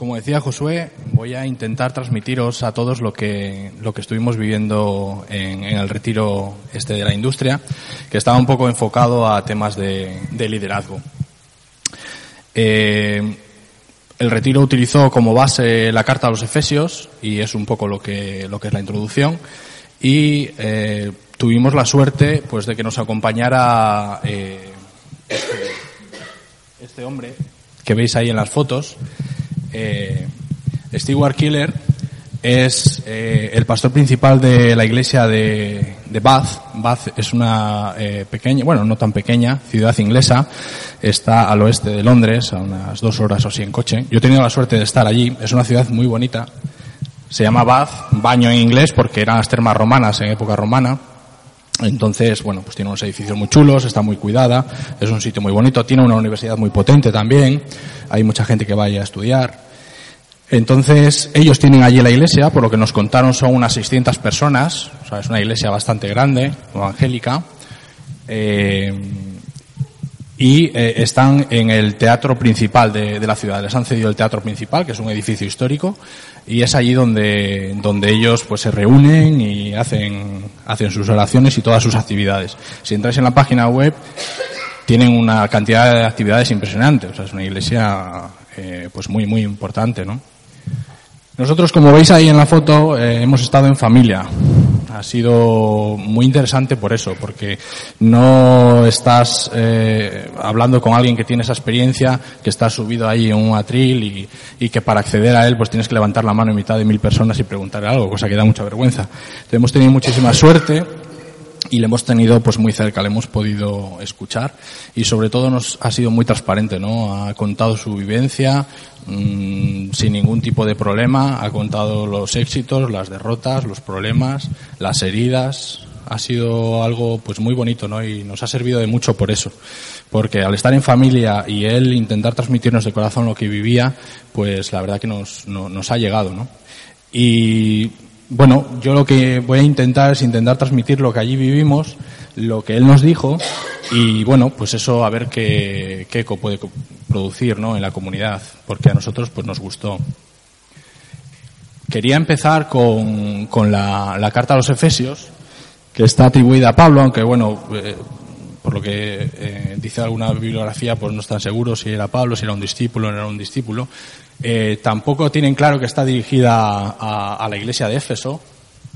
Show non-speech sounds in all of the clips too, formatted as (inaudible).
Como decía Josué, voy a intentar transmitiros a todos lo que, lo que estuvimos viviendo en, el retiro este de la industria, que estaba un poco enfocado a temas de, de liderazgo. Eh, el retiro utilizó como base la carta a los Efesios y es un poco lo que, lo que es la introducción. Y eh, tuvimos la suerte pues de que nos acompañara eh, este, este hombre que veis ahí en las fotos. Eh, Stewart Killer es eh, el pastor principal de la iglesia de, de Bath. Bath es una eh, pequeña, bueno, no tan pequeña, ciudad inglesa. Está al oeste de Londres, a unas dos horas o así en coche. Yo he tenido la suerte de estar allí. Es una ciudad muy bonita. Se llama Bath, baño en inglés, porque eran las termas romanas en época romana. Entonces, bueno, pues tiene unos edificios muy chulos, está muy cuidada, es un sitio muy bonito, tiene una universidad muy potente también, hay mucha gente que vaya a estudiar. Entonces, ellos tienen allí la iglesia, por lo que nos contaron son unas 600 personas, o sea, es una iglesia bastante grande, evangélica, eh, y eh, están en el teatro principal de, de, la ciudad. Les han cedido el teatro principal, que es un edificio histórico, y es allí donde, donde ellos pues se reúnen y hacen, hacen sus oraciones y todas sus actividades. Si entráis en la página web, tienen una cantidad de actividades impresionantes. O sea, es una iglesia eh, pues muy, muy importante, ¿no? Nosotros, como veis ahí en la foto, eh, hemos estado en familia. Ha sido muy interesante por eso, porque no estás eh, hablando con alguien que tiene esa experiencia, que está subido ahí en un atril y, y, que para acceder a él pues tienes que levantar la mano en mitad de mil personas y preguntarle algo, cosa que da mucha vergüenza. Entonces, hemos tenido muchísima suerte y le hemos tenido pues muy cerca, le hemos podido escuchar y sobre todo nos ha sido muy transparente, ¿no? Ha contado su vivencia mmm, sin ningún tipo de problema, ha contado los éxitos, las derrotas, los problemas, las heridas. Ha sido algo pues muy bonito, ¿no? Y nos ha servido de mucho por eso. Porque al estar en familia y él intentar transmitirnos de corazón lo que vivía, pues la verdad que nos, no, nos ha llegado, ¿no? Y bueno, yo lo que voy a intentar es intentar transmitir lo que allí vivimos, lo que él nos dijo y bueno, pues eso a ver qué, qué eco puede producir ¿no? en la comunidad, porque a nosotros pues nos gustó. Quería empezar con, con la, la, carta a los Efesios, que está atribuida a Pablo, aunque bueno, eh, por lo que eh, dice alguna bibliografía, pues no están seguros si era Pablo, si era un discípulo no era un discípulo. Eh, tampoco tienen claro que está dirigida a, la iglesia de Éfeso,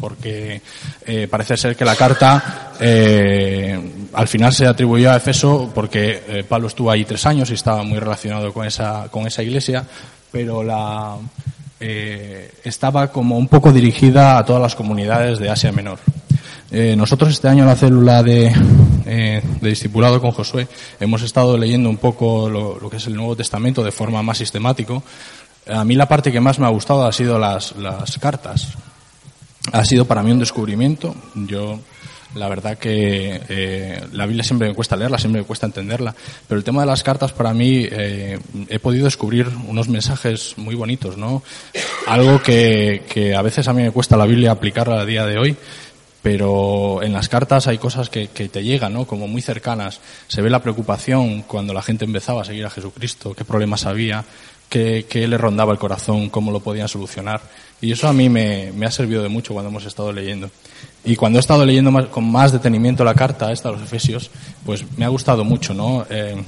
porque eh, parece ser que la carta eh, al final se atribuyó a Efeso porque eh, Pablo estuvo ahí tres años y estaba muy relacionado con esa, con esa iglesia, pero la, eh, estaba como un poco dirigida a todas las comunidades de Asia Menor. Eh, nosotros este año en la célula de, eh, de discipulado con Josué hemos estado leyendo un poco lo, que es el Nuevo Testamento de forma más sistemático. A mí la parte que más me ha gustado ha sido las, las cartas. Ha sido para mí un descubrimiento. Yo, la verdad que eh, la Biblia siempre me cuesta leerla, siempre me cuesta entenderla, pero el tema de las cartas para mí he podido descubrir unos mensajes muy bonitos, ¿no? Algo que, que a veces a mí me cuesta la Biblia aplicarla a día de hoy, pero en las cartas hay cosas que, te llegan, ¿no? Como muy cercanas. Se ve la preocupación cuando la gente empezaba a seguir a Jesucristo, qué problemas había, qué, qué le rondaba el corazón, cómo lo podían solucionar. Y eso a mí me, ha servido de mucho cuando hemos estado leyendo. Y cuando he estado leyendo con más detenimiento la carta esta a los Efesios, pues me ha gustado mucho, ¿no? Eh,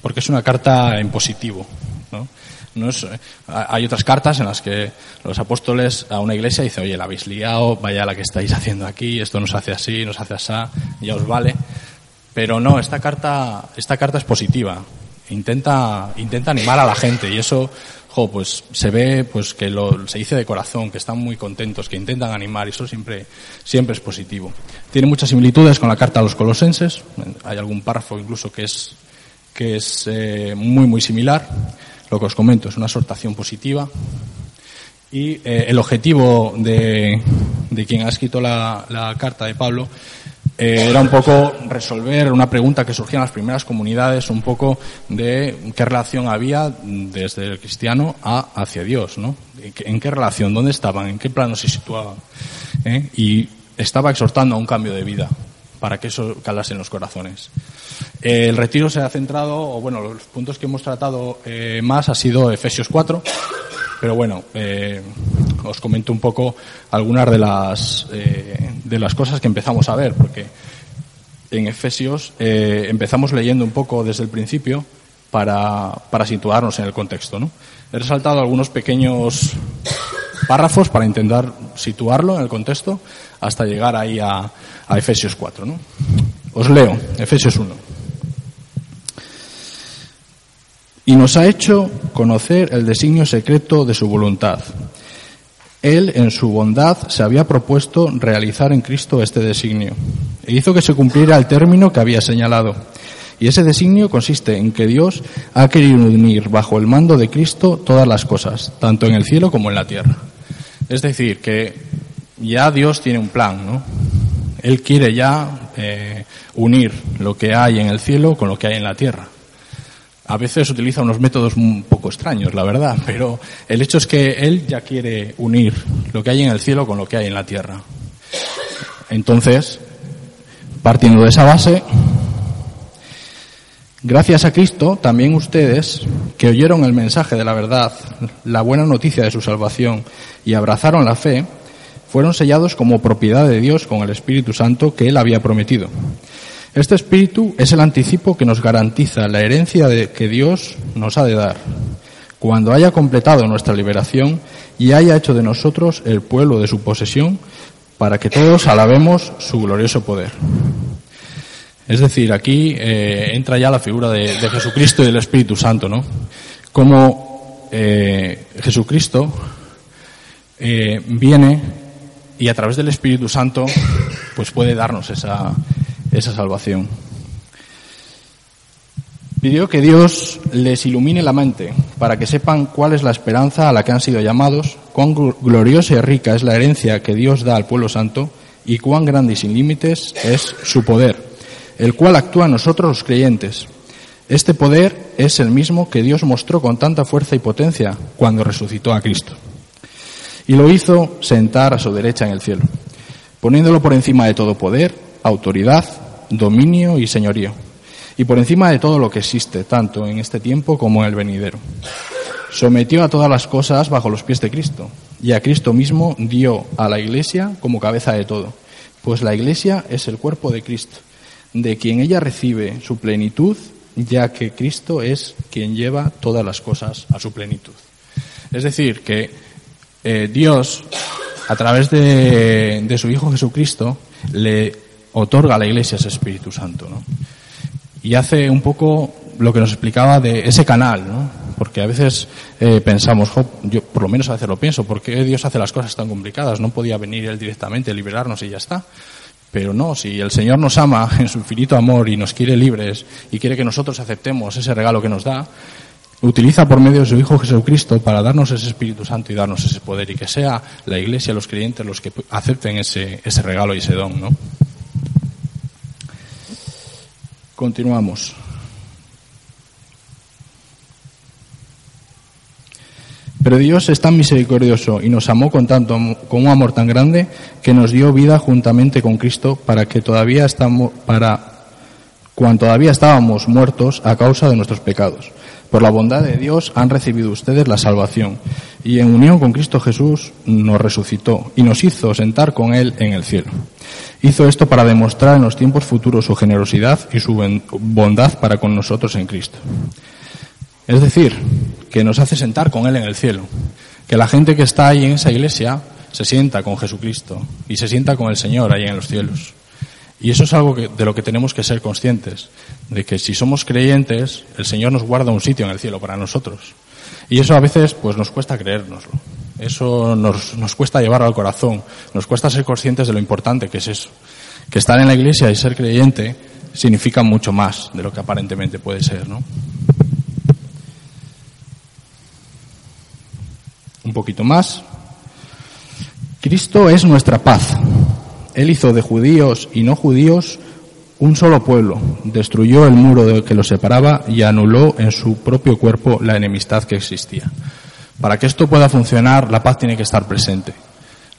porque es una carta en positivo, ¿no? No es, hay otras cartas en las que los apóstoles a una iglesia dicen, oye, la habéis liado, vaya la que estáis haciendo aquí, esto nos hace así, nos hace así, ya os vale. Pero no, esta carta, esta carta es positiva. Intenta, intenta animar a la gente y eso jo, pues se ve pues que lo, se dice de corazón, que están muy contentos, que intentan animar y eso siempre, siempre es positivo. Tiene muchas similitudes con la carta a los colosenses, hay algún párrafo incluso que es, que es eh, muy muy similar. Lo que os comento es una exhortación positiva y eh, el objetivo de, de, quien ha escrito la, carta de Pablo eh, era un poco resolver una pregunta que surgía en las primeras comunidades, un poco de qué relación había desde el cristiano a, hacia Dios, ¿no? ¿En qué relación? ¿Dónde estaban? ¿En qué plano se situaban? ¿Eh? Y estaba exhortando a un cambio de vida para que eso calase en los corazones. el retiro se ha centrado, o bueno, los puntos que hemos tratado eh, más ha sido Efesios 4, pero bueno, eh, os comento un poco algunas de las, eh, de las cosas que empezamos a ver, porque en Efesios eh, empezamos leyendo un poco desde el principio para, para situarnos en el contexto. ¿no? He resaltado algunos pequeños párrafos para intentar situarlo en el contexto hasta llegar ahí a, Efesios 4. ¿no? Os leo, Efesios 1. Y nos ha hecho conocer el designio secreto de su voluntad él, en su bondad, se había propuesto realizar en Cristo este designio e hizo que se cumpliera el término que había señalado. Y ese designio consiste en que Dios ha querido unir bajo el mando de Cristo todas las cosas, tanto en el cielo como en la tierra. Es decir, que ya Dios tiene un plan, ¿no? Él quiere ya eh, unir lo que hay en el cielo con lo que hay en la tierra a veces utiliza unos métodos un poco extraños, la verdad, pero el hecho es que él ya quiere unir lo que hay en el cielo con lo que hay en la tierra. Entonces, partiendo de esa base, gracias a Cristo, también ustedes, que oyeron el mensaje de la verdad, la buena noticia de su salvación y abrazaron la fe, fueron sellados como propiedad de Dios con el Espíritu Santo que Él había prometido. Este espíritu es el anticipo que nos garantiza la herencia de, que Dios nos ha de dar cuando haya completado nuestra liberación y haya hecho de nosotros el pueblo de su posesión para que todos alabemos su glorioso poder. Es decir, aquí eh, entra ya la figura de, Jesucristo y del Espíritu Santo, ¿no? Como eh, Jesucristo eh, viene y a través del Espíritu Santo pues puede darnos esa, esa salvación. Pidió que Dios les ilumine la mente para que sepan cuál es la esperanza a la que han sido llamados, cuán gloriosa y rica es la herencia que Dios da al pueblo santo y cuán grande y sin límites es su poder, el cual actúa en nosotros los creyentes. Este poder es el mismo que Dios mostró con tanta fuerza y potencia cuando resucitó a Cristo. Y lo hizo sentar a su derecha en el cielo, poniéndolo por encima de todo poder, autoridad, dominio y señorío, y por encima de todo lo que existe, tanto en este tiempo como en el venidero. Sometió a todas las cosas bajo los pies de Cristo, y a Cristo mismo dio a la Iglesia como cabeza de todo, pues la Iglesia es el cuerpo de Cristo, de quien ella recibe su plenitud, ya que Cristo es quien lleva todas las cosas a su plenitud. Es decir, que eh, Dios, a través de, de su Hijo Jesucristo, le otorga a la Iglesia ese Espíritu Santo, ¿no? Y hace un poco lo que nos explicaba de ese canal, ¿no? Porque a veces eh, pensamos, yo por lo menos a veces lo pienso, ¿por qué Dios hace las cosas tan complicadas? No podía venir Él directamente, liberarnos y ya está. Pero no, si el Señor nos ama (laughs) en su infinito amor y nos quiere libres y quiere que nosotros aceptemos ese regalo que nos da, utiliza por medio de su Hijo Jesucristo para darnos ese Espíritu Santo y darnos ese poder y que sea la Iglesia, los creyentes los que acepten ese, ese regalo y ese don, ¿no? Continuamos. Pero Dios es tan misericordioso y nos amó con tanto con un amor tan grande que nos dio vida juntamente con Cristo para que todavía estamos para cuando todavía estábamos muertos a causa de nuestros pecados. Por la bondad de Dios han recibido ustedes la salvación y en unión con Cristo Jesús nos resucitó y nos hizo sentar con él en el cielo. Hizo esto para demostrar en los tiempos futuros su generosidad y su bondad para con nosotros en Cristo. Es decir, que nos hace sentar con Él en el cielo. Que la gente que está ahí en esa iglesia se sienta con Jesucristo y se sienta con el Señor ahí en los cielos. Y eso es algo de lo que tenemos que ser conscientes, de que si somos creyentes, el Señor nos guarda un sitio en el cielo para nosotros. Y eso a veces pues nos cuesta creérnoslo. Eso nos, nos cuesta llevarlo al corazón. Nos cuesta ser conscientes de lo importante que es eso. Que estar en la iglesia y ser creyente significa mucho más de lo que aparentemente puede ser, ¿no? Un poquito más. Cristo es nuestra paz. Él hizo de judíos y no judíos un solo pueblo, destruyó el muro que los separaba y anuló en su propio cuerpo la enemistad que existía. Para que esto pueda funcionar, la paz tiene que estar presente.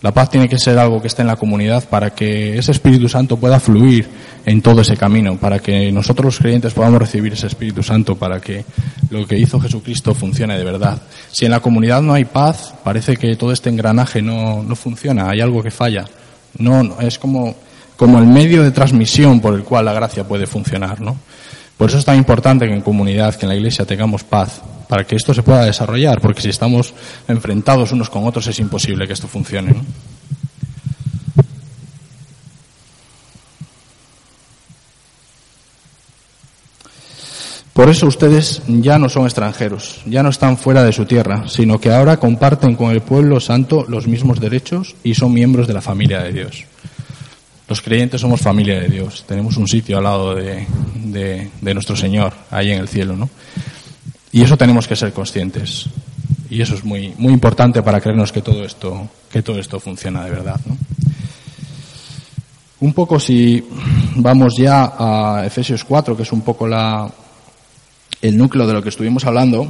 La paz tiene que ser algo que esté en la comunidad para que ese Espíritu Santo pueda fluir en todo ese camino, para que nosotros los creyentes podamos recibir ese Espíritu Santo, para que lo que hizo Jesucristo funcione de verdad. Si en la comunidad no hay paz, parece que todo este engranaje no, no funciona, hay algo que falla. No, no, es como, como el medio de transmisión por el cual la gracia puede funcionar, ¿no? Por eso es tan importante que en comunidad, que en la iglesia tengamos paz, para que esto se pueda desarrollar, porque si estamos enfrentados unos con otros es imposible que esto funcione. Por eso ustedes ya no son extranjeros, ya no están fuera de su tierra, sino que ahora comparten con el pueblo santo los mismos derechos y son miembros de la familia de Dios. Los creyentes somos familia de Dios, tenemos un sitio al lado de, de nuestro Señor, ahí en el cielo, ¿no? Y eso tenemos que ser conscientes. Y eso es muy, muy importante para creernos que todo esto, que todo esto funciona de verdad. Un poco si vamos ya a Efesios 4, que es un poco la, el núcleo de lo que estuvimos hablando.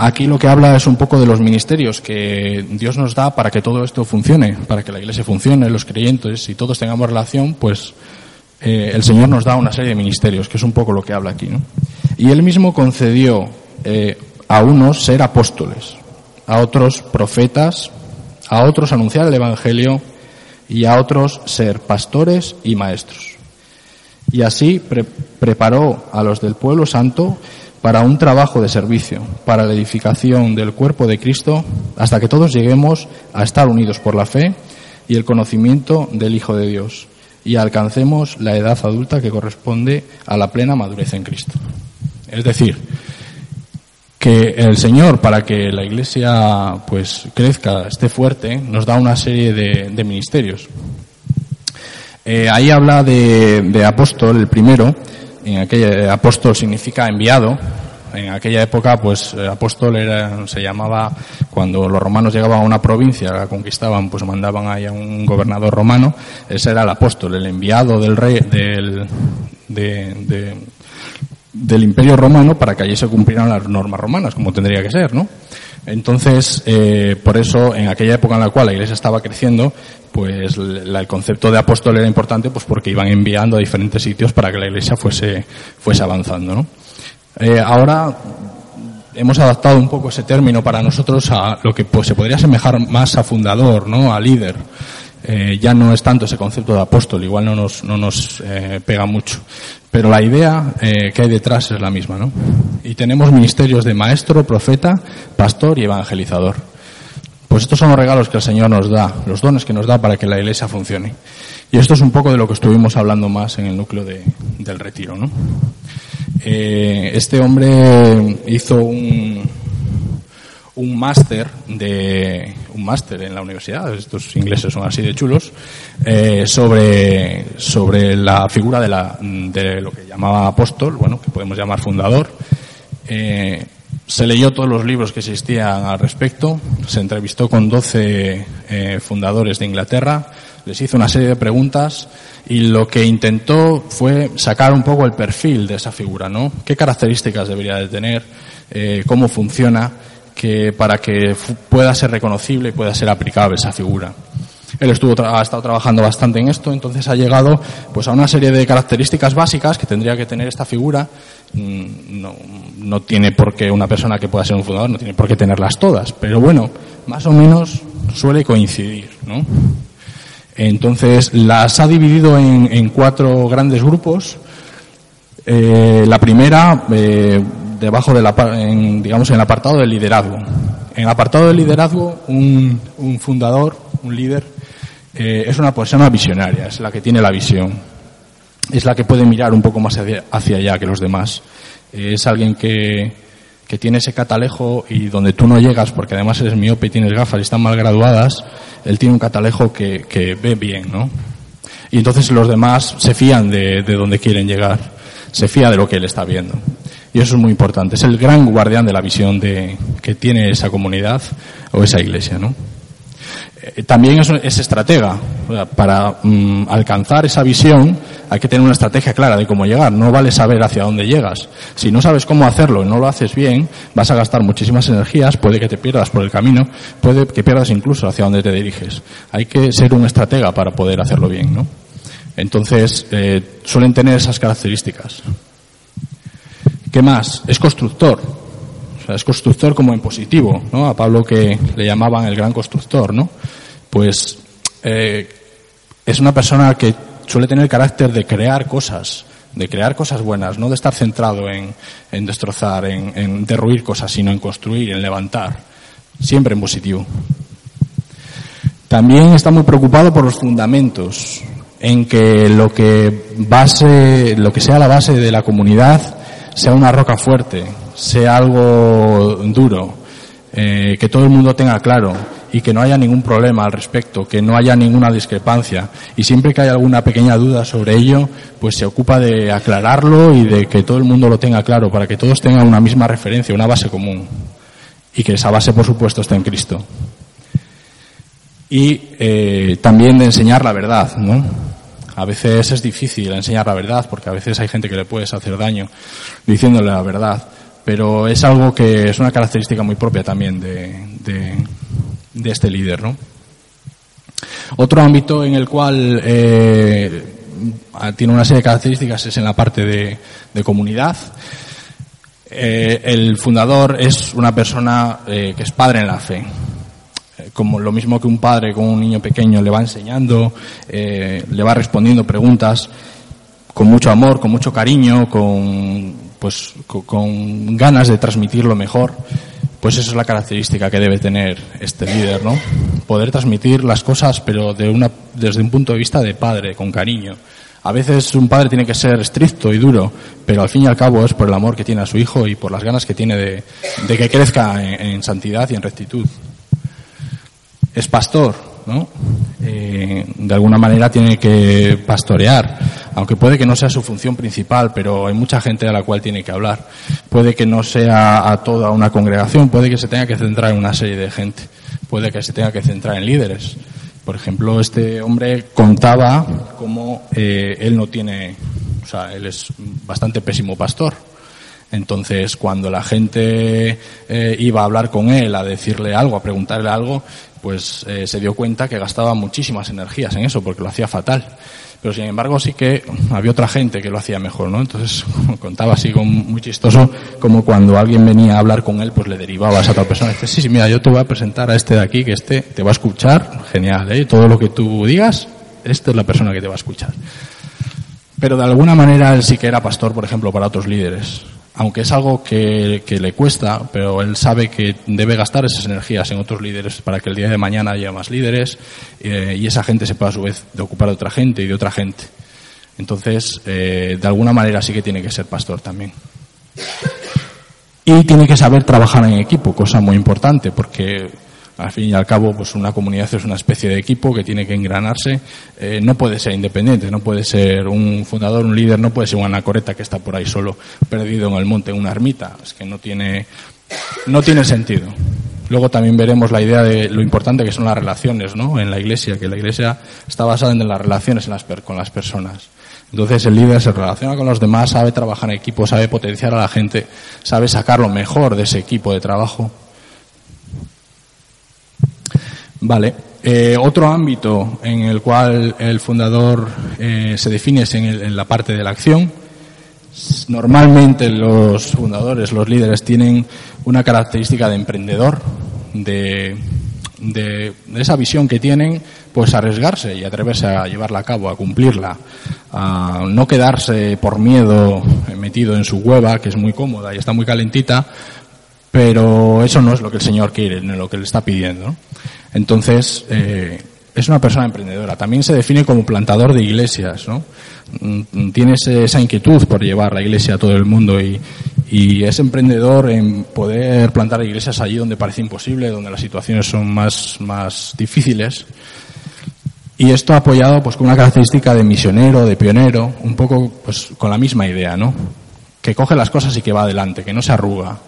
Aquí lo que habla es un poco de los ministerios que Dios nos da para que todo esto funcione, para que la iglesia funcione, los creyentes y todos tengamos relación, pues eh, el Señor nos da una serie de ministerios, que es un poco lo que habla aquí. ¿no? Y Él mismo concedió eh, a unos ser apóstoles, a otros profetas, a otros anunciar el Evangelio y a otros ser pastores y maestros. Y así preparó a los del pueblo santo para un trabajo de servicio, para la edificación del cuerpo de Cristo, hasta que todos lleguemos a estar unidos por la fe y el conocimiento del Hijo de Dios y alcancemos la edad adulta que corresponde a la plena madurez en Cristo. Es decir, que el Señor, para que la Iglesia pues crezca, esté fuerte, nos da una serie de, ministerios. Eh, ahí habla de, de, apóstol, el primero, en aquella apóstol significa enviado, en aquella época, pues, apóstol era, se llamaba, cuando los romanos llegaban a una provincia, la conquistaban, pues mandaban ahí a un gobernador romano, ese era el apóstol, el enviado del rey, del, del imperio romano para que allí se cumplieran las normas romanas, como tendría que ser, ¿no? Entonces, eh, por eso, en aquella época en la cual la iglesia estaba creciendo, pues el concepto de apóstol era importante, pues porque iban enviando a diferentes sitios para que la iglesia fuese, fuese avanzando, ¿no? Eh, ahora hemos adaptado un poco ese término para nosotros a lo que pues, se podría asemejar más a fundador, ¿no? A líder. Eh, ya no es tanto ese concepto de apóstol, igual no nos, no nos eh, pega mucho. Pero la idea que hay detrás es la misma, ¿no? Y tenemos ministerios de maestro, profeta, pastor y evangelizador. Pues estos son los regalos que el Señor nos da, los dones que nos da para que la iglesia funcione. Y esto es un poco de lo que estuvimos hablando más en el núcleo de, del retiro, ¿no? Eh, este hombre hizo un, un máster de un máster en la universidad, estos ingleses son así de chulos, eh, sobre, sobre la figura de, la, de lo que llamaba apóstol, bueno, que podemos llamar fundador. Eh, se leyó todos los libros que existían al respecto, se entrevistó con 12 eh, fundadores de Inglaterra, les hizo una serie de preguntas y lo que intentó fue sacar un poco el perfil de esa figura, ¿no? ¿Qué características debería de tener? Eh, ¿Cómo funciona? Que para que pueda ser reconocible y pueda ser aplicable esa figura. Él estuvo ha estado trabajando bastante en esto, entonces ha llegado pues a una serie de características básicas que tendría que tener esta figura. Mm, no, no tiene por qué una persona que pueda ser un fundador no tiene por qué tenerlas todas, pero bueno, más o menos suele coincidir, ¿no? Entonces las ha dividido en, cuatro grandes grupos. Eh, la primera, eh, debajo de la, en, digamos, en el apartado del liderazgo. En el apartado del liderazgo, un, fundador, un líder, eh, es una persona visionaria, es la que tiene la visión. es la que puede mirar un poco más hacia allá que los demás. es alguien que, que tiene ese catalejo y donde tú no llegas, porque además eres miope y tienes gafas y están mal graduadas, él tiene un catalejo que, que ve bien, ¿no? Y entonces los demás se fían de, de donde quieren llegar, se fía de lo que él está viendo. Y eso es muy importante. Es el gran guardián de la visión de, que tiene esa comunidad o esa iglesia, ¿no? Eh, también es, es estratega. Para mm, alcanzar esa visión hay que tener una estrategia clara de cómo llegar. No vale saber hacia dónde llegas. Si no sabes cómo hacerlo y no lo haces bien, vas a gastar muchísimas energías, puede que te pierdas por el camino, puede que pierdas incluso hacia dónde te diriges. Hay que ser un estratega para poder hacerlo bien, ¿no? Entonces, eh, suelen tener esas características. ¿Qué más? Es constructor. Sea, es constructor como en positivo, ¿no? A Pablo que le llamaban el gran constructor, ¿no? Pues eh, es una persona que suele tener el carácter de crear cosas, de crear cosas buenas, no de estar centrado en, en destrozar, en, en derruir cosas, sino en construir, en levantar. Siempre en positivo. También está muy preocupado por los fundamentos, en que lo que base, lo que sea la base de la comunidad sea una roca fuerte, sea algo duro, eh, que todo el mundo tenga claro y que no haya ningún problema al respecto, que no haya ninguna discrepancia. Y siempre que hay alguna pequeña duda sobre ello, pues se ocupa de aclararlo y de que todo el mundo lo tenga claro, para que todos tengan una misma referencia, una base común. Y que esa base, por supuesto, esté en Cristo. Y eh, también de enseñar la verdad, ¿no? A veces es difícil enseñar la verdad porque a veces hay gente que le puedes hacer daño diciéndole la verdad, pero es algo que es una característica muy propia también de, este líder, ¿no? Otro ámbito en el cual eh, tiene una serie de características es en la parte de, de comunidad. Eh, el fundador es una persona eh, que es padre en la fe como lo mismo que un padre con un niño pequeño le va enseñando, eh, le va respondiendo preguntas con mucho amor, con mucho cariño, con, pues, con, ganas de transmitir lo mejor, pues esa es la característica que debe tener este líder, ¿no? Poder transmitir las cosas, pero de una, desde un punto de vista de padre, con cariño. A veces un padre tiene que ser estricto y duro, pero al fin y al cabo es por el amor que tiene a su hijo y por las ganas que tiene de, de que crezca en santidad y en rectitud es pastor, ¿no? Eh, de alguna manera tiene que pastorear, aunque puede que no sea su función principal, pero hay mucha gente a la cual tiene que hablar. Puede que no sea a toda una congregación, puede que se tenga que centrar en una serie de gente, puede que se tenga que centrar en líderes. Por ejemplo, este hombre contaba cómo eh, él no tiene, o sea, él es bastante pésimo pastor. Entonces, cuando la gente eh, iba a hablar con él, a decirle algo, a preguntarle algo, pues eh, se dio cuenta que gastaba muchísimas energías en eso porque lo hacía fatal. Pero sin embargo sí que había otra gente que lo hacía mejor, ¿no? Entonces (laughs) contaba así como muy chistoso como cuando alguien venía a hablar con él pues le derivaba a esa otra persona. Dice, sí, sí, mira, yo te voy a presentar a este de aquí que este te va a escuchar, genial, ¿eh? Todo lo que tú digas, esta es la persona que te va a escuchar. Pero de alguna manera él sí que era pastor, por ejemplo, para otros líderes aunque es algo que, le cuesta, pero él sabe que debe gastar esas energías en otros líderes para que el día de mañana haya más líderes eh, y esa gente se pueda a su vez de ocupar de otra gente y de otra gente. Entonces, eh, de alguna manera sí que tiene que ser pastor también. Y tiene que saber trabajar en equipo, cosa muy importante, porque al fin y al cabo, pues una comunidad es una especie de equipo que tiene que engranarse. Eh, no puede ser independiente, no puede ser un fundador, un líder, no puede ser una anacoreta que está por ahí solo perdido en el monte, en una ermita. Es que no tiene, no tiene sentido. Luego también veremos la idea de lo importante que son las relaciones, ¿no? En la iglesia, que la iglesia está basada en las relaciones en las con las personas. Entonces el líder se relaciona con los demás, sabe trabajar en equipo, sabe potenciar a la gente, sabe sacar lo mejor de ese equipo de trabajo. Vale. Eh, otro ámbito en el cual el fundador eh, se define es en, la parte de la acción. Normalmente los fundadores, los líderes, tienen una característica de emprendedor, de, de, de, esa visión que tienen, pues arriesgarse y atreverse a llevarla a cabo, a cumplirla, a no quedarse por miedo metido en su hueva, que es muy cómoda y está muy calentita, pero eso no es lo que el Señor quiere, no es lo que le está pidiendo. Entonces, eh, es una persona emprendedora. También se define como plantador de iglesias, ¿no? Mm, tiene esa inquietud por llevar la iglesia a todo el mundo y, y es emprendedor en poder plantar iglesias allí donde parece imposible, donde las situaciones son más, más difíciles. Y esto apoyado pues con una característica de misionero, de pionero, un poco pues con la misma idea, ¿no? Que coge las cosas y que va adelante, que no se arruga.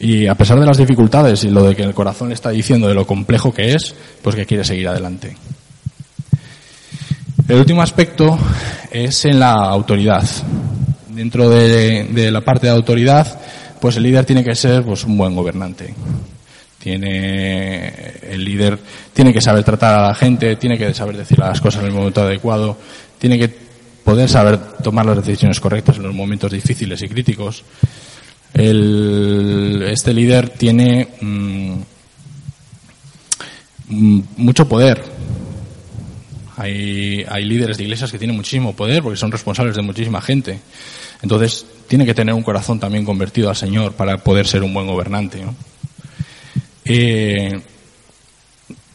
Y a pesar de las dificultades y lo de que el corazón está diciendo de lo complejo que es, pues que quiere seguir adelante. El último aspecto es en la autoridad. Dentro de, la parte de autoridad, pues el líder tiene que ser pues un buen gobernante. Tiene, el líder tiene que saber tratar a la gente, tiene que saber decir las cosas en el momento adecuado, tiene que poder saber tomar las decisiones correctas en los momentos difíciles y críticos. Este líder tiene mm, mm, mucho poder. Hay, hay líderes de iglesias que tienen muchísimo poder porque son responsables de muchísima gente. Entonces, tiene que tener un corazón también convertido al Señor para poder ser un buen gobernante. Eh,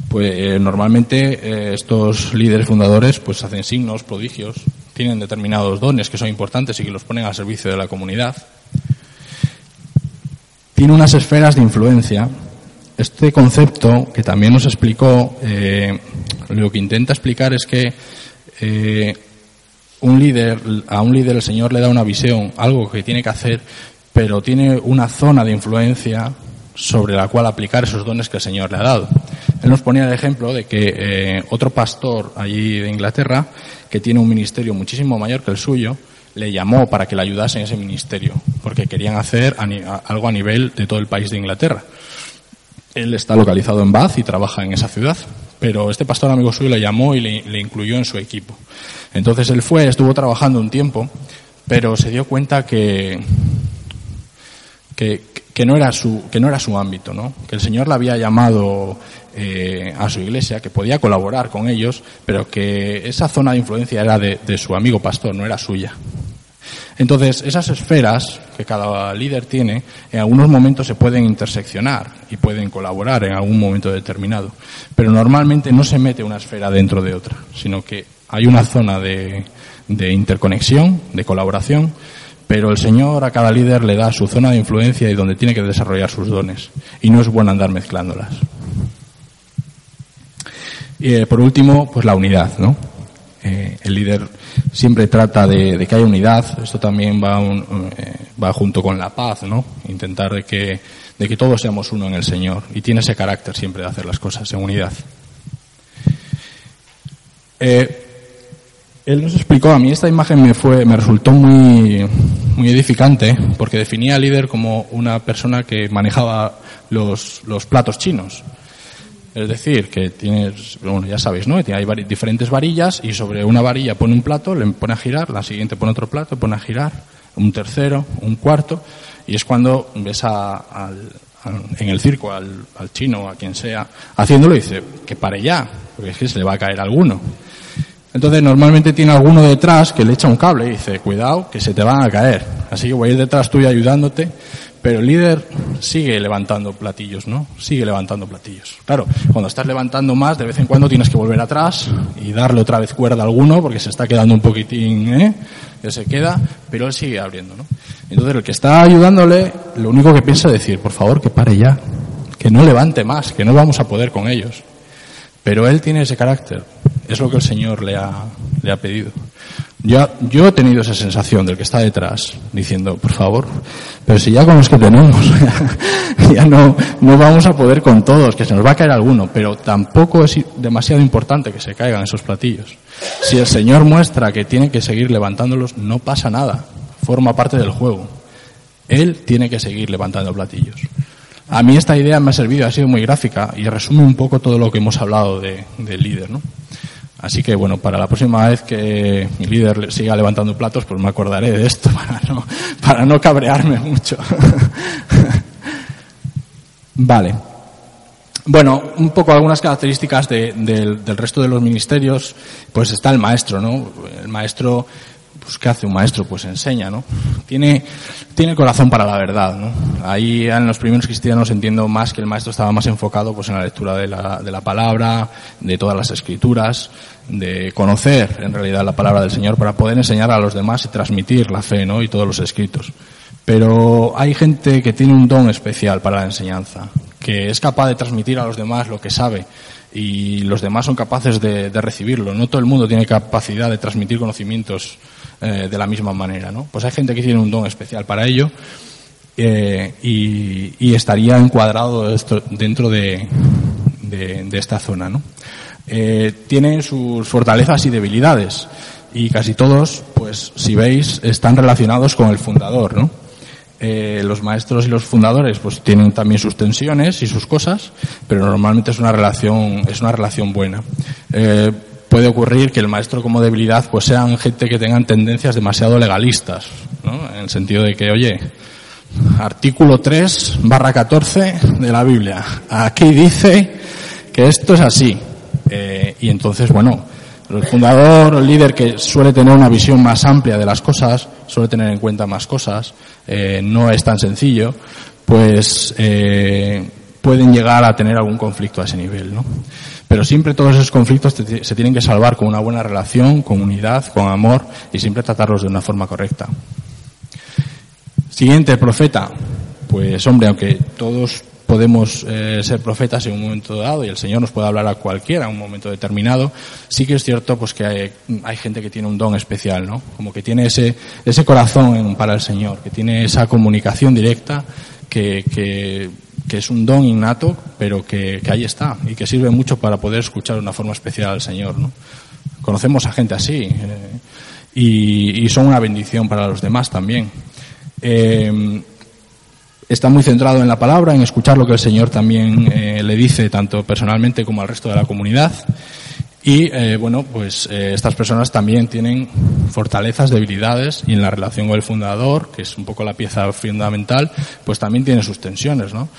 pues eh, normalmente eh, estos líderes fundadores pues hacen signos, prodigios, tienen determinados dones que son importantes y que los ponen al servicio de la comunidad. Tiene unas esferas de influencia. Este concepto que también nos explicó, lo que intenta explicar es que un líder, a un líder el Señor le da una visión, algo que tiene que hacer, pero tiene una zona de influencia sobre la cual aplicar esos dones que el Señor le ha dado. Él nos ponía el ejemplo de que eh, otro pastor allí de Inglaterra, que tiene un ministerio muchísimo mayor que el suyo, le llamó para que le ayudase en ese ministerio, porque querían hacer algo a nivel de todo el país de Inglaterra. Él está localizado en Bath y trabaja en esa ciudad, pero este pastor amigo suyo le llamó y le incluyó en su equipo. Entonces él fue, estuvo trabajando un tiempo, pero se dio cuenta que, que, no, era su, que no era su ámbito, ¿no? que el Señor le había llamado eh, a su iglesia, que podía colaborar con ellos, pero que esa zona de influencia era de su amigo pastor, no era suya. Entonces, esas esferas que cada líder tiene, en algunos momentos se pueden interseccionar y pueden colaborar en algún momento determinado. Pero normalmente no se mete una esfera dentro de otra, sino que hay una zona de, interconexión, de colaboración, pero el Señor a cada líder le da su zona de influencia y donde tiene que desarrollar sus dones. Y no es bueno andar mezclándolas. Y eh, por último, pues la unidad, ¿no? Eh, el líder siempre trata de, que haya unidad. Esto también va, eh, va junto con la paz, ¿no? Intentar de que, todos seamos uno en el Señor. Y tiene ese carácter siempre de hacer las cosas en unidad. Eh, él nos explicó, a mí esta imagen me fue, me resultó muy, edificante, porque definía al líder como una persona que manejaba los platos chinos. Es decir, que tienes, bueno, ya sabéis, ¿no? Hay diferentes varillas y sobre una varilla pone un plato, le pone a girar, la siguiente pone otro plato, pone a girar, un tercero, un cuarto, y es cuando ves al, en el circo al, al chino, a quien sea, haciéndolo y dice, que pare ya, porque es que se le va a caer alguno. Entonces normalmente tiene alguno detrás que le echa un cable y dice, cuidado, que se te van a caer. Así que voy a ir detrás tuyo ayudándote. Pero el líder sigue levantando platillos, ¿no? Sigue levantando platillos. Claro, cuando estás levantando más, de vez en cuando tienes que volver atrás y darle otra vez cuerda a alguno porque se está quedando un poquitín, ¿eh? Que se queda, pero él sigue abriendo, ¿no? Entonces el que está ayudándole, lo único que piensa es decir, por favor, que pare ya. Que no levante más, que no vamos a poder con ellos. Pero él tiene ese carácter. Es lo que el Señor le ha, le ha pedido. Yo, yo he tenido esa sensación del que está detrás, diciendo, por favor, pero si ya con los que tenemos, (laughs) ya no, no vamos a poder con todos, que se nos va a caer alguno, pero tampoco es demasiado importante que se caigan esos platillos. Si el Señor muestra que tiene que seguir levantándolos, no pasa nada, forma parte del juego. Él tiene que seguir levantando platillos. A mí esta idea me ha servido, ha sido muy gráfica y resume un poco todo lo que hemos hablado de, del líder, ¿no? Así que bueno, para la próxima vez que mi líder siga levantando platos, pues me acordaré de esto (laughs) para no, para no cabrearme mucho. (laughs) vale. Bueno, un poco algunas características del resto de los ministerios, pues está el maestro, ¿no? El maestro pues ¿qué hace un maestro? Pues enseña, ¿no? Tiene, tiene corazón para la verdad, ¿no? Ahí en los primeros cristianos entiendo más que el maestro estaba más enfocado pues en la lectura de la, de la palabra, de todas las escrituras, de conocer en realidad la palabra del Señor para poder enseñar a los demás y transmitir la fe, ¿no? Y todos los escritos. Pero hay gente que tiene un don especial para la enseñanza, que es capaz de transmitir a los demás lo que sabe y los demás son capaces de, recibirlo. No todo el mundo tiene capacidad de transmitir conocimientos eh, de la misma manera, ¿no? Pues hay gente que tiene un don especial para ello eh, y, estaría encuadrado dentro de, de, de, esta zona, ¿no? Eh, tiene sus fortalezas y debilidades y casi todos, pues si veis, están relacionados con el fundador, ¿no? Eh, los maestros y los fundadores pues tienen también sus tensiones y sus cosas, pero normalmente es una relación, es una relación buena. Eh, puede ocurrir que el maestro como debilidad pues sean gente que tengan tendencias demasiado legalistas, ¿no? En el sentido de que, oye, artículo 3 barra 14 de la Biblia, aquí dice que esto es así. Eh, y entonces, bueno, el fundador el líder que suele tener una visión más amplia de las cosas, suele tener en cuenta más cosas, eh, no es tan sencillo, pues eh, pueden llegar a tener algún conflicto a ese nivel, ¿no? Pero siempre todos esos conflictos se tienen que salvar con una buena relación, con unidad, con amor y siempre tratarlos de una forma correcta. Siguiente, profeta. Pues hombre, aunque todos podemos eh, ser profetas en un momento dado y el Señor nos puede hablar a cualquiera en un momento determinado, sí que es cierto pues que hay, hay gente que tiene un don especial, ¿no? Como que tiene ese, ese corazón en, para el Señor, que tiene esa comunicación directa que, que, que es un don innato, pero que, que, ahí está y que sirve mucho para poder escuchar de una forma especial al Señor, ¿no? Conocemos a gente así eh, y, y, son una bendición para los demás también. Eh, está muy centrado en la palabra, en escuchar lo que el Señor también eh, le dice, tanto personalmente como al resto de la comunidad. Y eh, bueno, pues eh, estas personas también tienen fortalezas, debilidades, y en la relación con el fundador, que es un poco la pieza fundamental, pues también tiene sus tensiones, ¿no?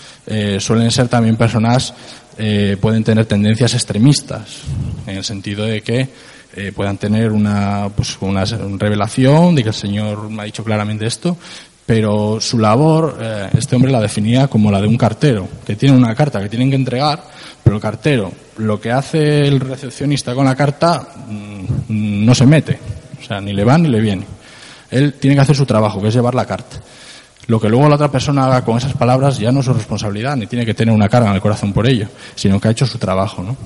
Suelen ser también personas, pueden tener tendencias extremistas, en el sentido de que puedan tener una, pues, una revelación de que el Señor me ha dicho claramente esto, pero su labor, eh, este hombre la definía como la de un cartero, que tiene una carta que tienen que entregar, pero el cartero, lo que hace el recepcionista con la carta, mmm, no se mete, o sea, ni le va ni le viene. Él tiene que hacer su trabajo, que es llevar la carta. Lo que luego la otra persona haga con esas palabras ya no es su responsabilidad, ni tiene que tener una carga en el corazón por ello, sino que ha hecho su trabajo, ¿no?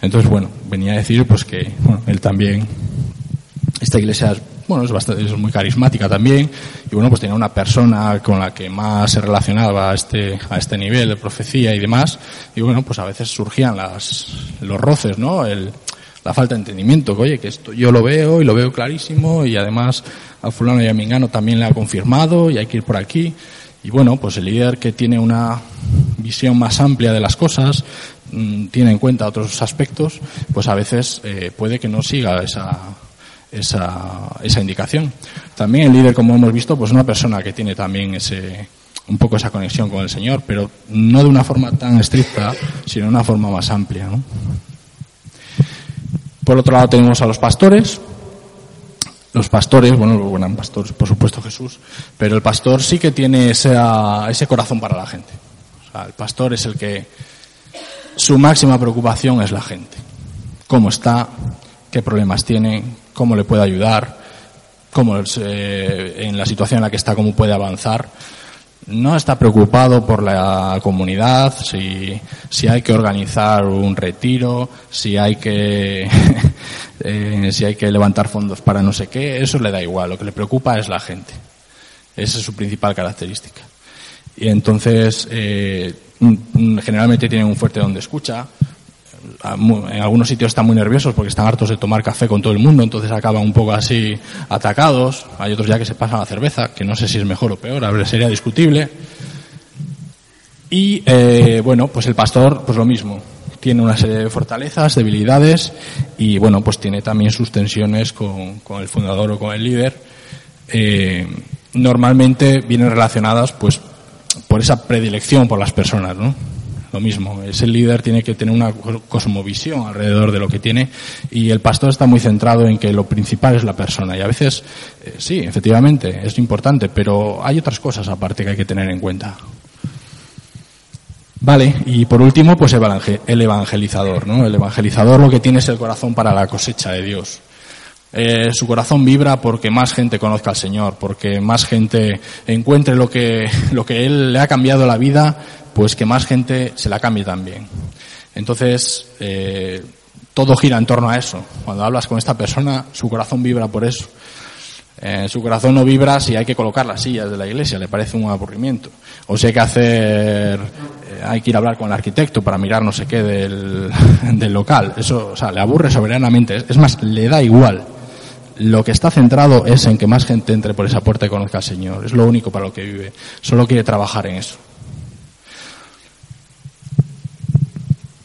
Entonces, bueno, venía a decir pues que bueno, él también, esta iglesia bueno, es, bastante, es muy carismática también, y bueno, pues tenía una persona con la que más se relacionaba a este, a este nivel de profecía y demás, y bueno, pues a veces surgían las, los roces, ¿no? El, la falta de entendimiento, que oye, que esto yo lo veo y lo veo clarísimo, y además a fulano y a Mingano también le ha confirmado, y hay que ir por aquí, y bueno, pues el líder que tiene una visión más amplia de las cosas, mmm, tiene en cuenta otros aspectos, pues a veces eh, puede que no siga esa, esa, esa indicación. También el líder, como hemos visto, pues una persona que tiene también ese, un poco esa conexión con el Señor, pero no de una forma tan estricta, sino de una forma más amplia. ¿no? Por otro lado tenemos a los pastores. Los pastores, bueno, bueno, pastores, por supuesto Jesús, pero el pastor sí que tiene ese, ese corazón para la gente. O sea, el pastor es el que su máxima preocupación es la gente. Cómo está, qué problemas tiene, cómo le puede ayudar, cómo eh, en la situación en la que está, cómo puede avanzar. No está preocupado por la comunidad, si, si hay que organizar un retiro, si hay que, (laughs) eh, si hay que levantar fondos para no sé qué, eso le da igual. Lo que le preocupa es la gente. Esa es su principal característica. Y entonces, eh, generalmente tienen un fuerte don de escucha, en algunos sitios están muy nerviosos porque están hartos de tomar café con todo el mundo, entonces acaban un poco así atacados. Hay otros ya que se pasan a cerveza, que no sé si es mejor o peor, a ver, sería discutible. Y eh, bueno, pues el pastor, pues lo mismo. Tiene una serie de fortalezas, debilidades y bueno, pues tiene también sus tensiones con, con el fundador o con el líder. Eh, normalmente vienen relacionadas pues por esa predilección por las personas, ¿no? Lo mismo. Ese líder tiene que tener una cosmovisión alrededor de lo que tiene y el pastor está muy centrado en que lo principal es la persona. Y a veces, eh, sí, efectivamente, es importante, pero hay otras cosas aparte que hay que tener en cuenta. Vale, y por último, pues el evangelizador, ¿no? El evangelizador lo que tiene es el corazón para la cosecha de Dios. Eh, su corazón vibra porque más gente conozca al Señor, porque más gente encuentre lo que, lo que Él le ha cambiado la vida, pues que más gente se la cambie también. Entonces, eh, todo gira en torno a eso. Cuando hablas con esta persona, su corazón vibra por eso. Eh, su corazón no vibra si hay que colocar las sillas de la iglesia, le parece un aburrimiento. O si hay que hacer, eh, hay que ir a hablar con el arquitecto para mirar no sé qué del, (laughs) del local. Eso, o sea, le aburre soberanamente. Es más, le da igual lo que está centrado es en que más gente entre por esa puerta y conozca al Señor. Es lo único para lo que vive. Solo quiere trabajar en eso.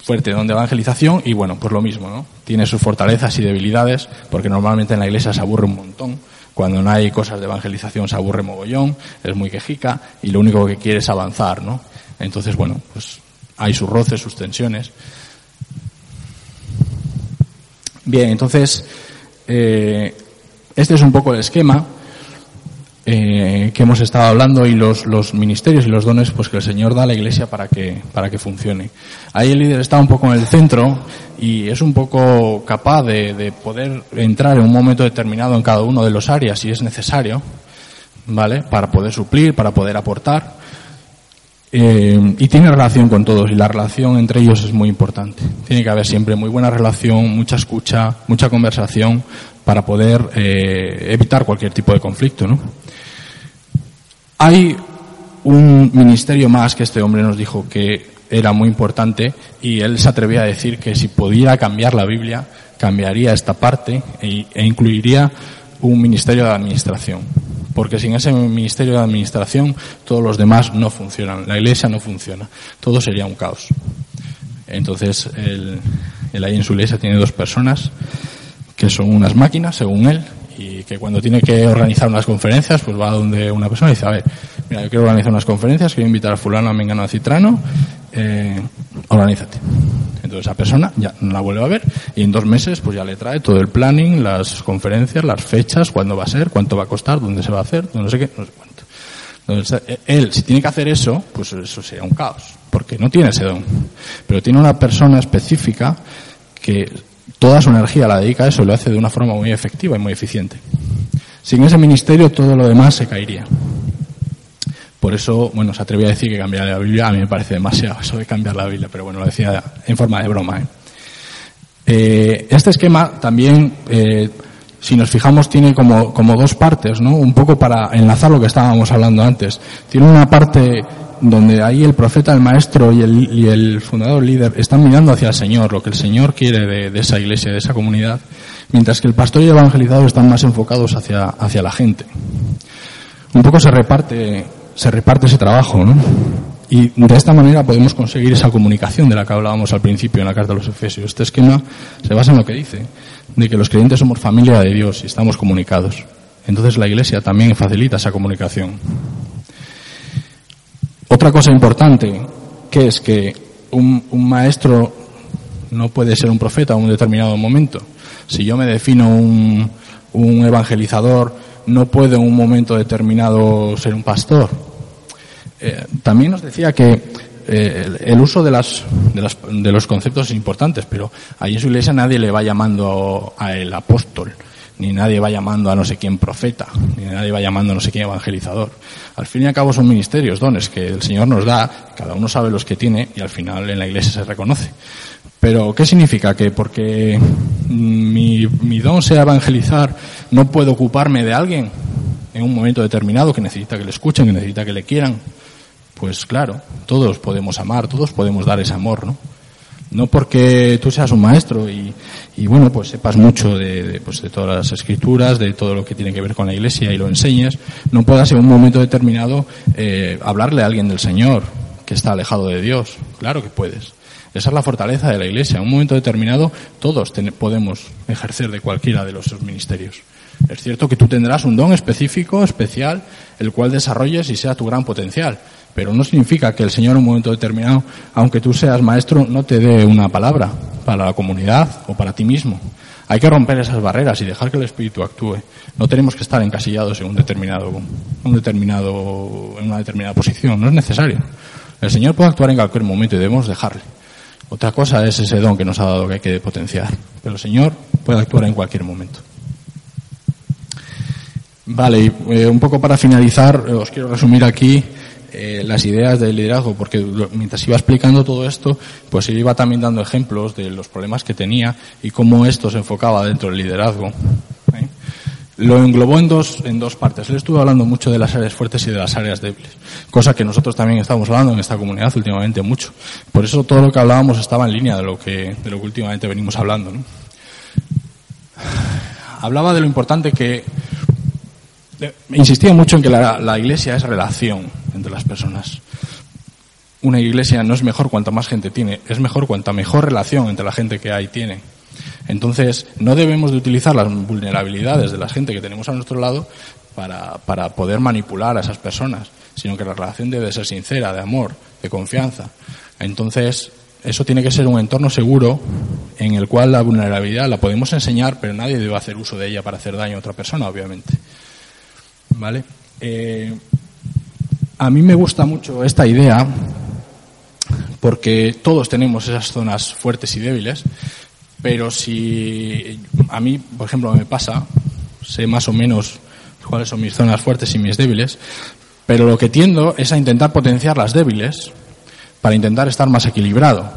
Fuerte don de evangelización y bueno, pues lo mismo, ¿no? Tiene sus fortalezas y debilidades, porque normalmente en la iglesia se aburre un montón. Cuando no hay cosas de evangelización se aburre mogollón, es muy quejica y lo único que quiere es avanzar, ¿no? Entonces, bueno, pues hay sus roces, sus tensiones. Bien, entonces, eh, este es un poco el esquema eh, que hemos estado hablando y los, los, ministerios y los dones pues que el Señor da a la Iglesia para que, para que funcione. Ahí el líder está un poco en el centro y es un poco capaz de, de poder entrar en un momento determinado en cada uno de los áreas si es necesario, ¿vale? Para poder suplir, para poder aportar. Eh, y tiene relación con todos y la relación entre ellos es muy importante. Tiene que haber siempre muy buena relación, mucha escucha, mucha conversación para poder eh, evitar cualquier tipo de conflicto. ¿no? Hay un ministerio más que este hombre nos dijo que era muy importante y él se atrevía a decir que si pudiera cambiar la Biblia, cambiaría esta parte e, e incluiría un ministerio de administración porque sin ese ministerio de administración todos los demás no funcionan, la iglesia no funciona, todo sería un caos. Entonces, él, ahí en su iglesia tiene dos personas que son unas máquinas, según él, y que cuando tiene que organizar unas conferencias, pues va donde una persona y dice, a ver, mira, yo quiero organizar unas conferencias, quiero invitar a fulano, a mengano, a citrano, eh, organízate. Entonces esa persona ya no la vuelve a ver y en dos meses pues ya le trae todo el planning, las conferencias, las fechas, cuándo va a ser, cuánto va a costar, dónde se va a hacer, no sé qué, no sé cuánto. Entonces eh, él, si tiene que hacer eso, pues eso sería un caos, porque no tiene ese don. Pero tiene una persona específica que toda su energía la dedica a eso y lo hace de una forma muy efectiva y muy eficiente. Sin ese ministerio todo lo demás se caería. Por eso, bueno, se atrevía a decir que cambiar la Biblia, a mí me parece demasiado eso de cambiar la Biblia, pero bueno, lo decía en forma de broma. ¿eh? Eh, este esquema también, eh, si nos fijamos, tiene como, como dos partes, ¿no? Un poco para enlazar lo que estábamos hablando antes. Tiene una parte donde ahí el profeta, el maestro y el, el fundador líder están mirando hacia el Señor, lo que el Señor quiere de, esa iglesia, de esa comunidad, mientras que el pastor y el evangelizador están más enfocados hacia, hacia la gente. Un poco se reparte se reparte ese trabajo, ¿no? Y de esta manera podemos conseguir esa comunicación de la que hablábamos al principio en la carta de los Efesios. Este esquema se basa en lo que dice, de que los creyentes somos familia de Dios y estamos comunicados. Entonces la Iglesia también facilita esa comunicación. Otra cosa importante, que es que un, maestro no puede ser un profeta en un determinado momento. Si yo me defino un, evangelizador no puede en un momento determinado ser un pastor. Eh, también nos decía que eh, el, uso de, las, de, las, de, los conceptos es importante, pero ahí en su iglesia nadie le va llamando a el apóstol, ni nadie va llamando a no sé quién profeta, ni nadie va llamando a no sé quién evangelizador. Al fin y al cabo son ministerios, dones que el Señor nos da, cada uno sabe los que tiene y al final en la iglesia se reconoce. Pero, ¿qué significa? Que porque mi, mi don sea evangelizar, no puedo ocuparme de alguien en un momento determinado que necesita que le escuchen, que necesita que le quieran. Pues claro, todos podemos amar, todos podemos dar ese amor, ¿no? No porque tú seas un maestro y, y bueno, pues sepas mucho de, de, pues de todas las escrituras, de todo lo que tiene que ver con la iglesia y lo enseñes, no puedas en un momento determinado eh, hablarle a alguien del Señor que está alejado de Dios. Claro que puedes. Esa es la fortaleza de la Iglesia. En un momento determinado todos podemos ejercer de cualquiera de los ministerios. Es cierto que tú tendrás un don específico, especial, el cual desarrolles y sea tu gran potencial. Pero no significa que el Señor en un momento determinado, aunque tú seas maestro, no te dé una palabra para la comunidad o para ti mismo. Hay que romper esas barreras y dejar que el Espíritu actúe. No tenemos que estar encasillados en un determinado, un determinado, en una determinada posición. No es necesario. El Señor puede actuar en cualquier momento y debemos dejarle. Otra cosa es ese don que nos ha dado que hay que potenciar. Pero el Señor puede actuar en cualquier momento. Vale, y eh, un poco para finalizar, os quiero resumir aquí eh, las ideas del liderazgo, porque mientras iba explicando todo esto, pues iba también dando ejemplos de los problemas que tenía y cómo esto se enfocaba dentro del liderazgo. ¿eh? Lo englobó en dos, en dos partes. Él estuvo hablando mucho de las áreas fuertes y de las áreas débiles, cosa que nosotros también estamos hablando en esta comunidad últimamente mucho. Por eso todo lo que hablábamos estaba en línea de lo que, de lo que últimamente venimos hablando. ¿no? Hablaba de lo importante que insistía mucho en que la, iglesia es relación entre las personas. Una iglesia no es mejor cuanta más gente tiene, es mejor cuanta mejor relación entre la gente que hay tiene. Entonces, no debemos de utilizar las vulnerabilidades de la gente que tenemos a nuestro lado para, para poder manipular a esas personas, sino que la relación debe ser sincera, de amor, de confianza. Entonces, eso tiene que ser un entorno seguro en el cual la vulnerabilidad la podemos enseñar, pero nadie debe hacer uso de ella para hacer daño a otra persona, obviamente. ¿Vale? Eh, a mí me gusta mucho esta idea porque todos tenemos esas zonas fuertes y débiles, pero si a mí, por ejemplo, me pasa, sé más o menos cuáles son mis zonas fuertes y mis débiles, pero lo que tiendo es a intentar potenciar las débiles para intentar estar más equilibrado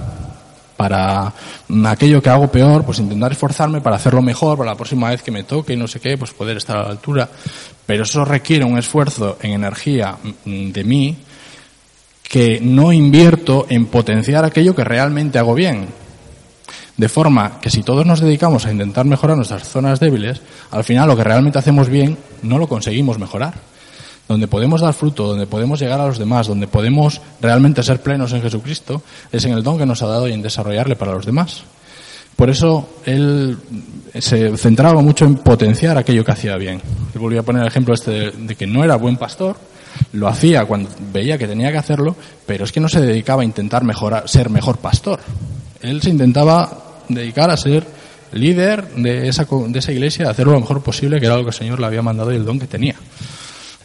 para aquello que hago peor, pues intentar esforzarme para hacerlo mejor, para la próxima vez que me toque, no sé qué, pues poder estar a la altura. Pero eso requiere un esfuerzo en energía mm, de mí que no invierto en potenciar aquello que realmente hago bien. De forma que si todos nos dedicamos a intentar mejorar nuestras zonas débiles, al final lo que realmente hacemos bien no lo conseguimos mejorar donde podemos dar fruto, donde podemos llegar a los demás, donde podemos realmente ser plenos en Jesucristo, es en el don que nos ha dado y en desarrollarle para los demás. Por eso él se centraba mucho en potenciar aquello que hacía bien. Él volvía a poner el ejemplo este de, que no era buen pastor, lo hacía cuando veía que tenía que hacerlo, pero es que no se dedicaba a intentar mejorar, ser mejor pastor. Él se intentaba dedicar a ser líder de esa, de esa iglesia, a hacerlo lo mejor posible, que era lo que el Señor le había mandado y el don que tenía.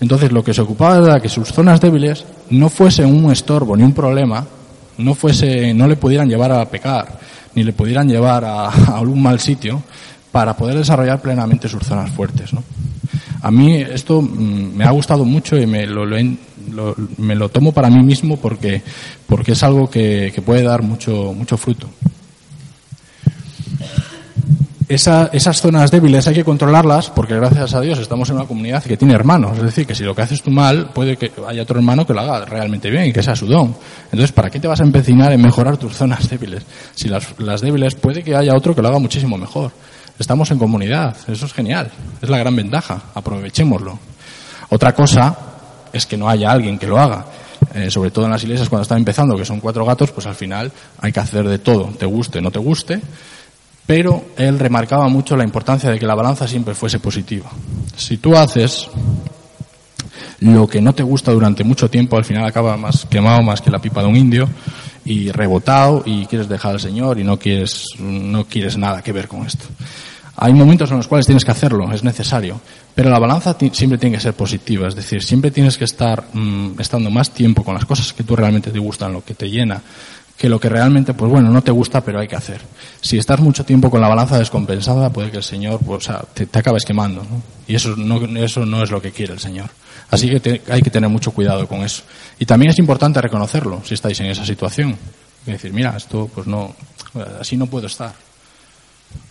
Entonces lo que se ocupaba era que sus zonas débiles no fuesen un estorbo ni un problema, no fuese, no le pudieran llevar a pecar, ni le pudieran llevar a, (laughs) a un mal sitio para poder desarrollar plenamente sus zonas fuertes. A mí esto mm, me ha gustado mucho y me lo, lo, me lo tomo para mí mismo porque, porque es algo que, que puede dar mucho, mucho fruto esas zonas débiles hay que controlarlas porque gracias a Dios estamos en una comunidad que tiene hermanos. Es decir, que si lo que haces tú mal, puede que haya otro hermano que lo haga realmente bien y que sea su don. Entonces, ¿para qué te vas a empecinar en mejorar tus zonas débiles? Si las, las débiles puede que haya otro que lo haga muchísimo mejor. Estamos en comunidad, eso es genial, es la gran ventaja, aprovechémoslo. Otra cosa es que no haya alguien que lo haga. Eh, sobre todo en las iglesias cuando están empezando, que son cuatro gatos, pues al final hay que hacer de todo, te guste, no te guste, pero él remarcaba mucho la importancia de que la balanza siempre fuese positiva. Si tú haces lo que no te gusta durante mucho tiempo, al final acaba más quemado más que la pipa de un indio y rebotado y quieres dejar al Señor y no quieres, no quieres nada que ver con esto. Hay momentos en los cuales tienes que hacerlo, es necesario, pero la balanza siempre tiene que ser positiva, es decir, siempre tienes que estar mm, estando más tiempo con las cosas que tú realmente te gustan, lo que te llena, que lo que realmente, pues bueno, no te gusta, pero hay que hacer. Si estás mucho tiempo con la balanza descompensada, puede que el Señor, pues, te, te acabes quemando, ¿no? Y eso no, eso no es lo que quiere el Señor. Así que hay que tener mucho cuidado con eso. Y también es importante reconocerlo, si estáis en esa situación. Y decir, mira, esto, pues no, así no puedo estar.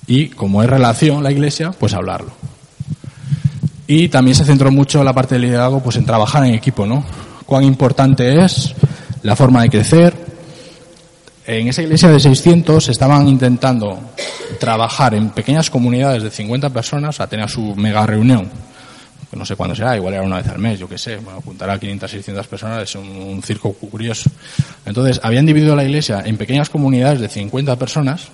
Y como es relación la iglesia, pues hablarlo. Y también se centró mucho la parte del liderazgo, pues en trabajar en equipo, ¿no? Cuán importante es la forma de crecer, en esa iglesia de 600 estaban intentando trabajar en pequeñas comunidades de 50 personas, a tener su mega reunión. No sé cuándo será, igual era una vez al mes, yo qué sé. Bueno, apuntar a 500, 600 personas es un, circo curioso. Entonces, habían dividido la iglesia en pequeñas comunidades de 50 personas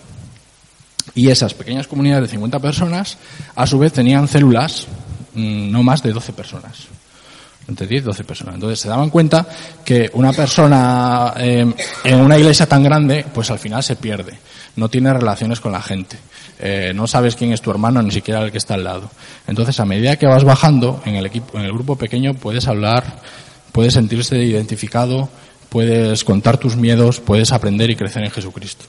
y esas pequeñas comunidades de 50 personas, a su vez, tenían células mm, no más de 12 personas. Entre 10 y 12 personas. Entonces se daban cuenta que una persona eh, en una iglesia tan grande, pues al final se pierde, no tiene relaciones con la gente, eh, no sabes quién es tu hermano, ni siquiera el que está al lado. Entonces a medida que vas bajando en el equipo, en el grupo pequeño, puedes hablar, puedes sentirse identificado, puedes contar tus miedos, puedes aprender y crecer en Jesucristo.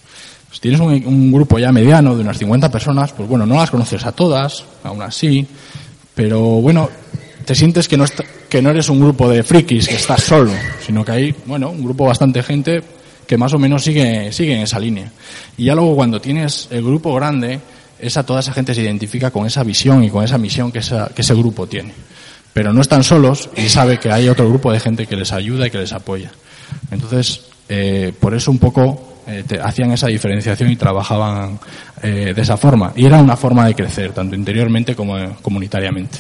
Si tienes un, un grupo ya mediano de unas 50 personas, pues bueno, no las conoces a todas, aún así, pero bueno, te sientes que no, que no eres un grupo de frikis, que estás solo, sino que hay, bueno, un grupo bastante gente que más o menos sigue, sigue en esa línea. Y ya luego cuando tienes el grupo grande, esa, toda esa gente se identifica con esa visión y con esa misión que, esa, que ese grupo tiene. Pero no están solos y sabe que hay otro grupo de gente que les ayuda y que les apoya. Entonces, eh, por eso un poco eh, hacían esa diferenciación y trabajaban eh, de esa forma. Y era una forma de crecer, tanto interiormente como eh, comunitariamente.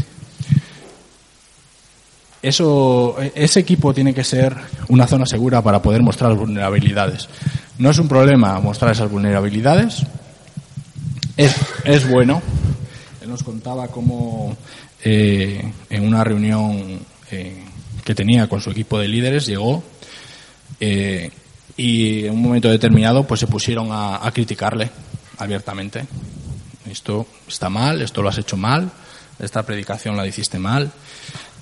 Eso, ese equipo tiene que ser una zona segura para poder mostrar vulnerabilidades. No es un problema mostrar esas vulnerabilidades. Es, es bueno. Él nos contaba cómo eh, en una reunión eh, que tenía con su equipo de líderes llegó eh, y en un momento determinado pues se pusieron a, a criticarle abiertamente. Esto está mal, esto lo has hecho mal, esta predicación la hiciste mal.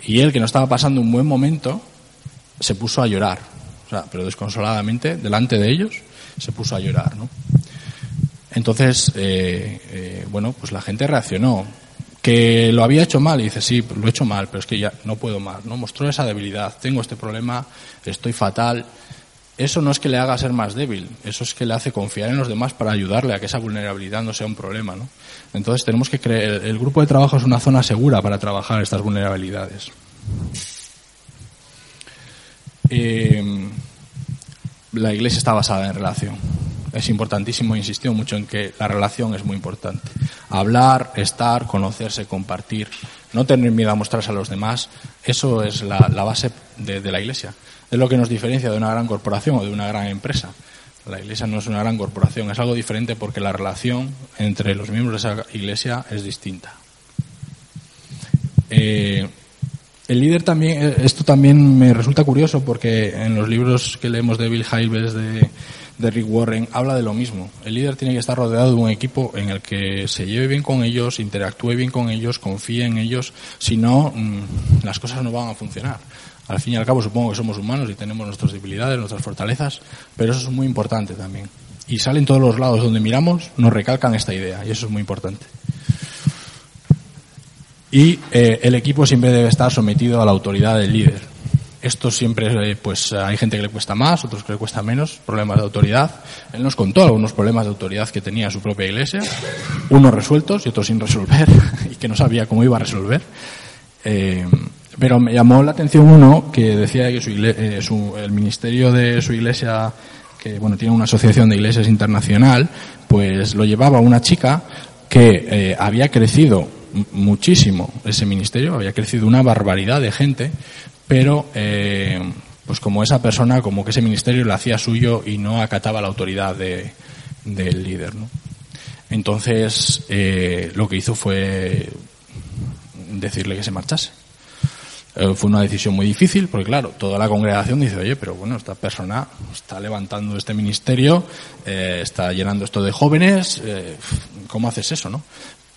Y él, que no estaba pasando un buen momento, se puso a llorar. O sea, pero desconsoladamente, delante de ellos, se puso a llorar, ¿no? Entonces, eh, eh, bueno, pues la gente reaccionó. Que lo había hecho mal, y dice, sí, lo he hecho mal, pero es que ya no puedo más, ¿no? Mostró esa debilidad. Tengo este problema, estoy fatal. Eso no es que le haga ser más débil, eso es que le hace confiar en los demás para ayudarle a que esa vulnerabilidad no sea un problema, ¿no? Entonces tenemos que creer, el grupo de trabajo es una zona segura para trabajar estas vulnerabilidades. Eh, la iglesia está basada en relación. Es importantísimo, insistió mucho en que la relación es muy importante. Hablar, estar, conocerse, compartir, no tener miedo a mostrarse a los demás, eso es la, base de la iglesia. Es lo que nos diferencia de una gran corporación o de una gran empresa. La iglesia no es una gran corporación, es algo diferente porque la relación entre los miembros de esa iglesia es distinta. Eh, el líder también, esto también me resulta curioso porque en los libros que leemos de Bill Hybels, de, de Rick Warren, habla de lo mismo. El líder tiene que estar rodeado de un equipo en el que se lleve bien con ellos, interactúe bien con ellos, confíe en ellos, si no, mmm, las cosas no van a funcionar. Al fin y al cabo supongo que somos humanos y tenemos nuestras debilidades, nuestras fortalezas, pero eso es muy importante también. Y sale en todos los lados donde miramos, nos recalcan esta idea y eso es muy importante. Y eh, el equipo siempre debe estar sometido a la autoridad del líder. Esto siempre, eh, pues hay gente que le cuesta más, otros que le cuesta menos, problemas de autoridad. Él nos contó algunos problemas de autoridad que tenía su propia iglesia, unos resueltos y otros sin resolver, (laughs) y que no sabía cómo iba a resolver. Eh, pero me llamó la atención uno que decía que eh, su, el ministerio de su iglesia, que bueno, tiene una asociación de iglesias internacional, pues lo llevaba una chica que eh, había crecido muchísimo ese ministerio, había crecido una barbaridad de gente, pero eh, pues como esa persona, como que ese ministerio lo hacía suyo y no acataba la autoridad de, del líder. ¿no? Entonces, eh, lo que hizo fue decirle que se marchase. Eh, fue una decisión muy difícil, porque claro, toda la congregación dice, oye, pero bueno, esta persona está levantando este ministerio, eh, está llenando esto de jóvenes, eh, ¿cómo haces eso, no?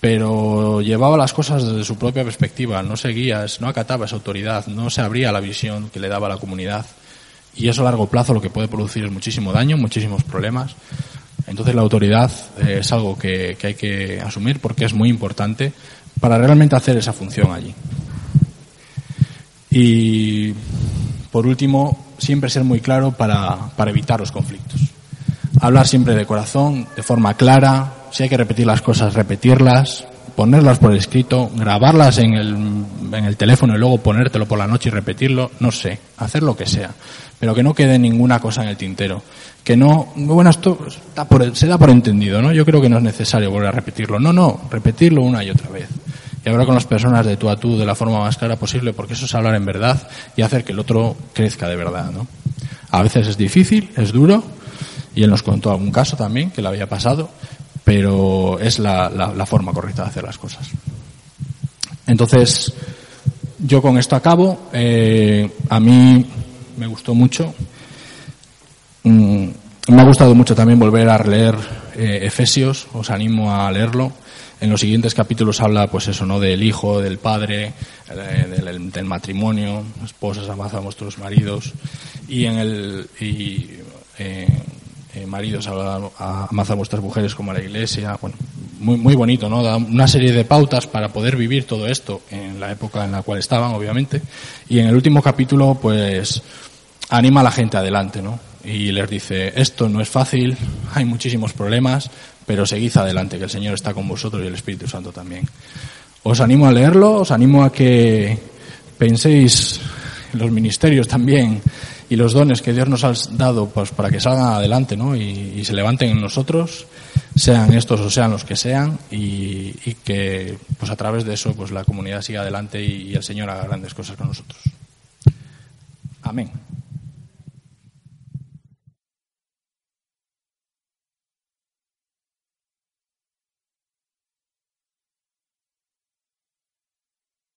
Pero llevaba las cosas desde su propia perspectiva, no seguía, no acataba esa autoridad, no se abría la visión que le daba la comunidad. Y eso a largo plazo lo que puede producir es muchísimo daño, muchísimos problemas. Entonces la autoridad es algo que hay que asumir porque es muy importante para realmente hacer esa función allí. Y por último, siempre ser muy claro para, para, evitar los conflictos. Hablar siempre de corazón, de forma clara, si hay que repetir las cosas, repetirlas, ponerlas por escrito, grabarlas en el, en el teléfono y luego ponértelo por la noche y repetirlo, no sé, hacer lo que sea, pero que no quede ninguna cosa en el tintero. Que no, bueno, esto está por, se da por entendido, ¿no? Yo creo que no es necesario volver a repetirlo. No, no, repetirlo una y otra vez y hablar con las personas de tú a tú de la forma más clara posible, porque eso es hablar en verdad y hacer que el otro crezca de verdad, ¿no? A veces es difícil, es duro, y él nos contó algún caso también que le había pasado, pero es la, forma correcta de hacer las cosas. Entonces, yo con esto acabo. Eh, a mí me gustó mucho. Mm, me ha gustado mucho también volver a leer eh, Efesios. Os animo a leerlo. En los siguientes capítulos habla, pues eso, ¿no? Del hijo, del padre, eh, del, matrimonio, esposas, amad vuestros maridos. Y en el, y, eh, eh, maridos, amad a vuestras mujeres como a la iglesia. Bueno, muy, muy bonito, ¿no? Da una serie de pautas para poder vivir todo esto en la época en la cual estaban, obviamente. Y en el último capítulo, pues, anima a la gente adelante, ¿no? Y les dice, esto no es fácil, hay muchísimos problemas, pero seguid adelante, que el Señor está con vosotros y el Espíritu Santo también. Os animo a leerlo, os animo a que penséis en los ministerios también y los dones que Dios nos ha dado pues, para que salgan adelante ¿no? y, se levanten en nosotros, sean estos o sean los que sean, y, que pues, a través de eso pues, la comunidad siga adelante y el Señor haga grandes cosas con nosotros. Amén.